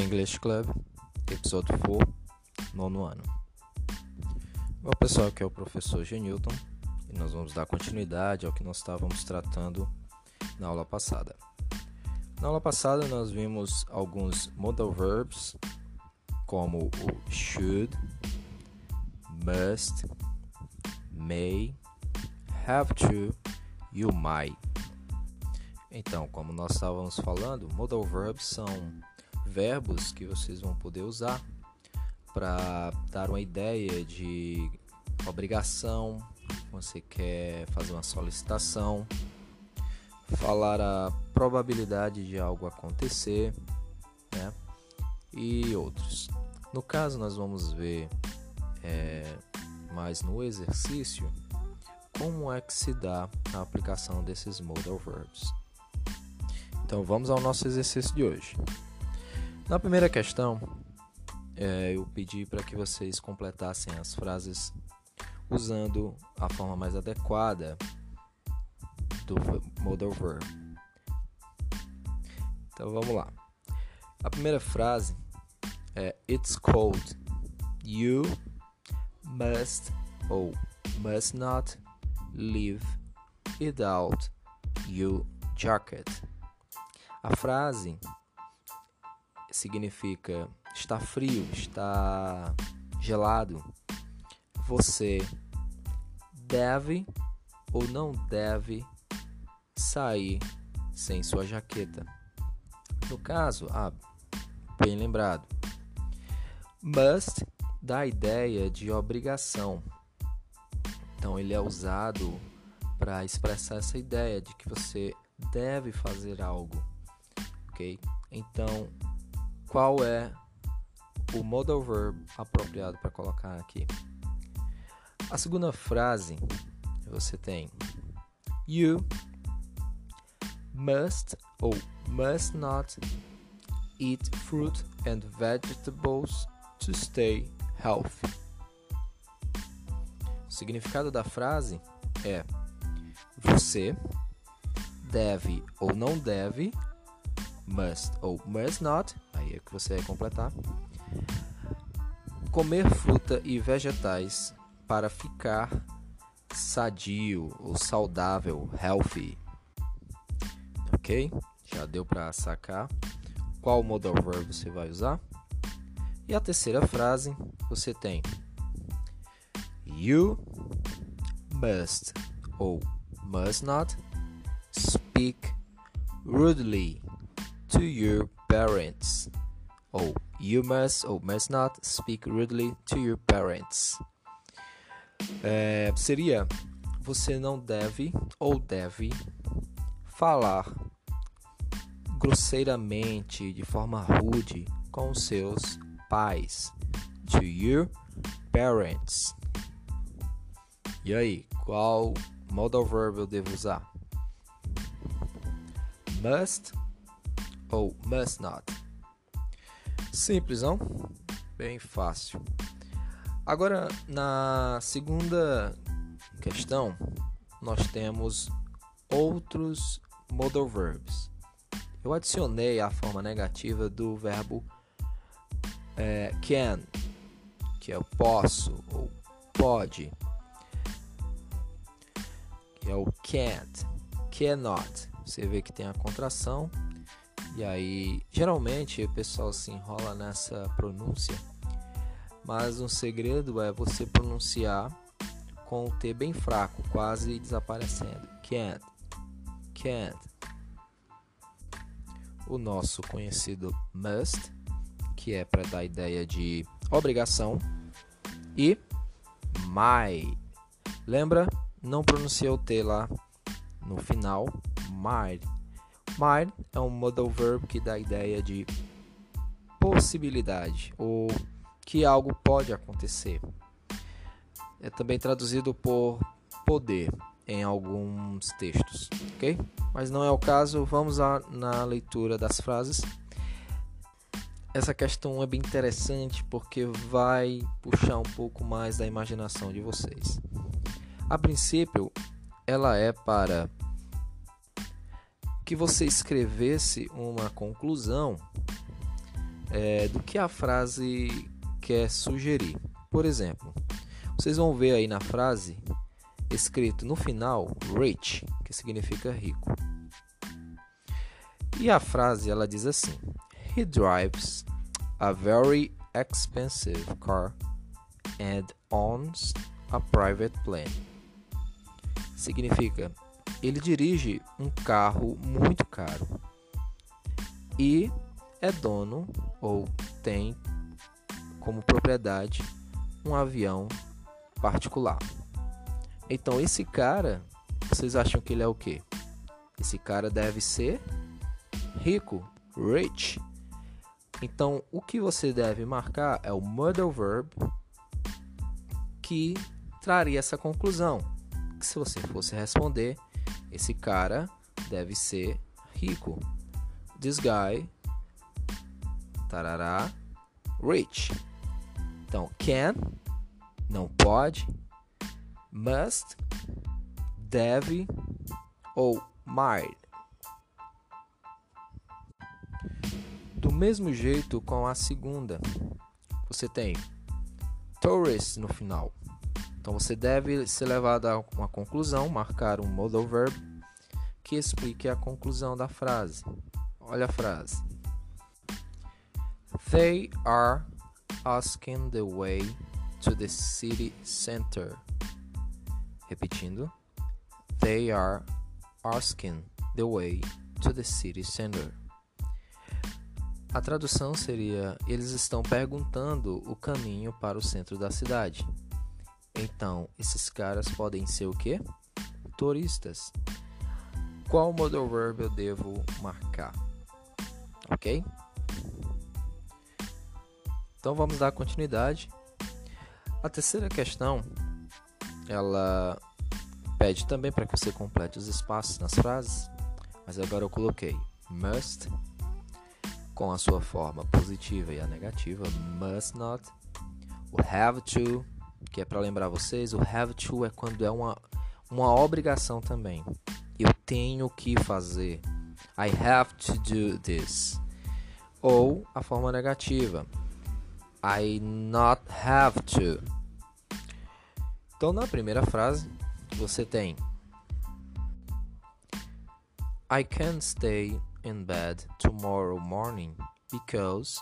English Club, episódio 4, nono ano. Bom pessoal, aqui é o professor Genilton e nós vamos dar continuidade ao que nós estávamos tratando na aula passada. Na aula passada nós vimos alguns modal verbs como o should, must, may, have to e o might. Então, como nós estávamos falando, modal verbs são verbos que vocês vão poder usar para dar uma ideia de obrigação, você quer fazer uma solicitação, falar a probabilidade de algo acontecer, né? E outros. No caso, nós vamos ver é, mais no exercício como é que se dá a aplicação desses modal verbs. Então vamos ao nosso exercício de hoje. Na primeira questão, é, eu pedi para que vocês completassem as frases usando a forma mais adequada do modal verb. Então vamos lá. A primeira frase é It's cold. You must ou must not leave without your jacket. A frase significa está frio, está gelado. Você deve ou não deve sair sem sua jaqueta. No caso, ah, bem lembrado. Must dá a ideia de obrigação. Então ele é usado para expressar essa ideia de que você deve fazer algo ok? Então, qual é o modal verb apropriado para colocar aqui? A segunda frase você tem You must ou must not eat fruit and vegetables to stay healthy. O significado da frase é: você deve ou não deve must ou must not, aí é que você vai completar. Comer fruta e vegetais para ficar sadio ou saudável, healthy. Ok? Já deu para sacar qual modal verb você vai usar? E a terceira frase você tem You must ou must not speak rudely to your parents. Ou you must ou must not speak rudely to your parents. É, seria você não deve ou deve falar grosseiramente, de forma rude, com seus pais. To your parents. E aí, qual modal verb eu devo usar? Must ou must not? Simples, não? Bem fácil. Agora, na segunda questão, nós temos outros modal verbs. Eu adicionei a forma negativa do verbo é, can, que é o posso ou pode, que é o can't, cannot. Você vê que tem a contração e aí, geralmente o pessoal se enrola nessa pronúncia, mas um segredo é você pronunciar com o T bem fraco, quase desaparecendo. Can't, can't. O nosso conhecido must, que é para dar a ideia de obrigação, e my. Lembra? Não pronunciei o T lá no final. My Might é um modal verb que dá a ideia de possibilidade ou que algo pode acontecer. É também traduzido por poder em alguns textos, ok? Mas não é o caso, vamos na leitura das frases. Essa questão é bem interessante porque vai puxar um pouco mais da imaginação de vocês. A princípio, ela é para que você escrevesse uma conclusão é, do que a frase quer sugerir. Por exemplo, vocês vão ver aí na frase escrito no final rich, que significa rico. E a frase ela diz assim: He drives a very expensive car and owns a private plane. Significa ele dirige um carro muito caro e é dono ou tem como propriedade um avião particular. Então esse cara, vocês acham que ele é o quê? Esse cara deve ser rico, rich. Então o que você deve marcar é o modal verb que traria essa conclusão. Que se você fosse responder, esse cara deve ser rico. This guy, tarará, rich. Então, can, não pode, must, deve ou might. Do mesmo jeito com a segunda, você tem tourist no final. Então você deve ser levado a uma conclusão, marcar um modal verb que explique a conclusão da frase. Olha a frase. They are asking the way to the city center. Repetindo. They are asking the way to the city center. A tradução seria: eles estão perguntando o caminho para o centro da cidade. Então, esses caras podem ser o quê? Turistas. Qual modal verb eu devo marcar? Ok? Então vamos dar continuidade. A terceira questão, ela pede também para que você complete os espaços nas frases, mas agora eu coloquei must com a sua forma positiva e a negativa, must not, o have to que é para lembrar vocês, o have to é quando é uma, uma obrigação também. Eu tenho que fazer. I have to do this. Ou a forma negativa. I not have to. Então, na primeira frase, você tem I can't stay in bed tomorrow morning because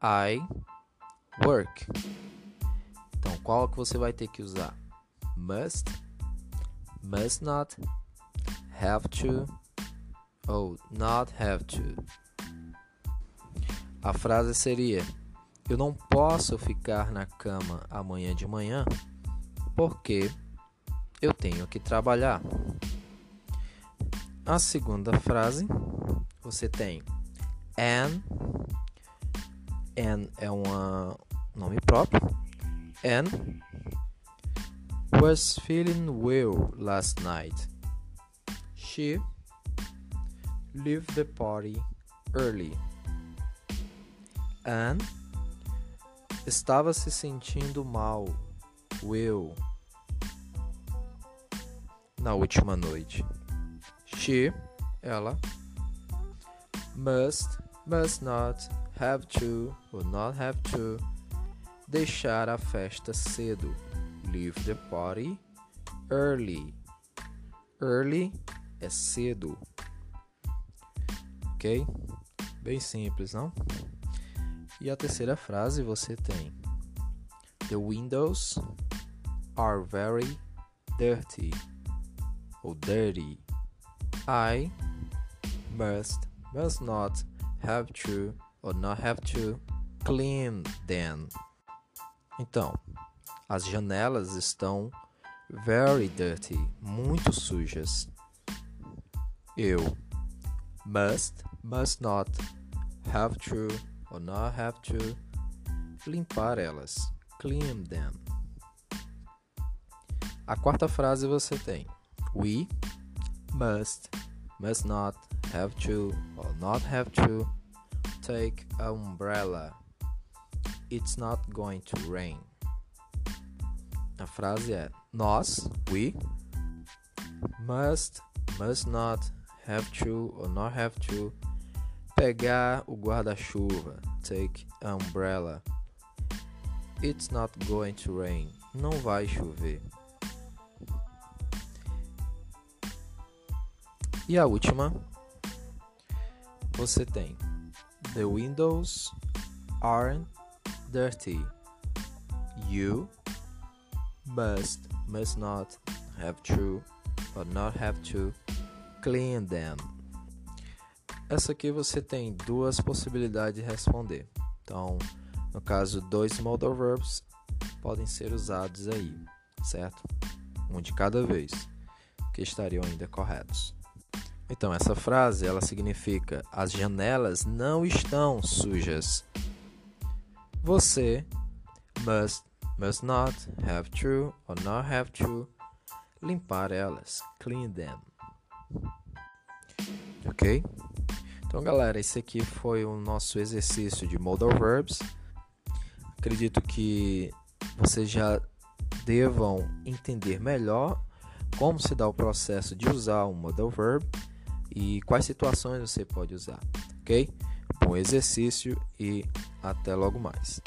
I work. Então, qual que você vai ter que usar? Must, must not, have to ou not have to. A frase seria: Eu não posso ficar na cama amanhã de manhã porque eu tenho que trabalhar. A segunda frase você tem an, an é um nome próprio and was feeling well last night. She left the party early and estava se sentindo mal, well, na última noite. She, ela, must, must not, have to, or not have to deixar a festa cedo. Leave the party early. Early é cedo. Ok? Bem simples, não? E a terceira frase você tem: The windows are very dirty. Ou dirty. I must, must not, have to, or not have to clean them. Então, as janelas estão very dirty, muito sujas. Eu must, must not, have to or not have to limpar elas, clean them. A quarta frase você tem we must, must not, have to or not have to take an umbrella It's not going to rain. A frase é nós, we, must, must not, have to or not have to pegar o guarda-chuva. take umbrella. It's not going to rain. Não vai chover. E a última, você tem The windows aren't dirty. You must must not have to or not have to clean them. Essa aqui você tem duas possibilidades de responder. Então, no caso, dois modal verbs podem ser usados aí, certo? Um de cada vez, que estariam ainda corretos. Então, essa frase ela significa: as janelas não estão sujas. Você must, must not, have to or not have to limpar elas. Clean them. Ok? Então, galera, esse aqui foi o nosso exercício de modal verbs. Acredito que vocês já devam entender melhor como se dá o processo de usar um modal verb e quais situações você pode usar, ok? Bom exercício e até logo mais.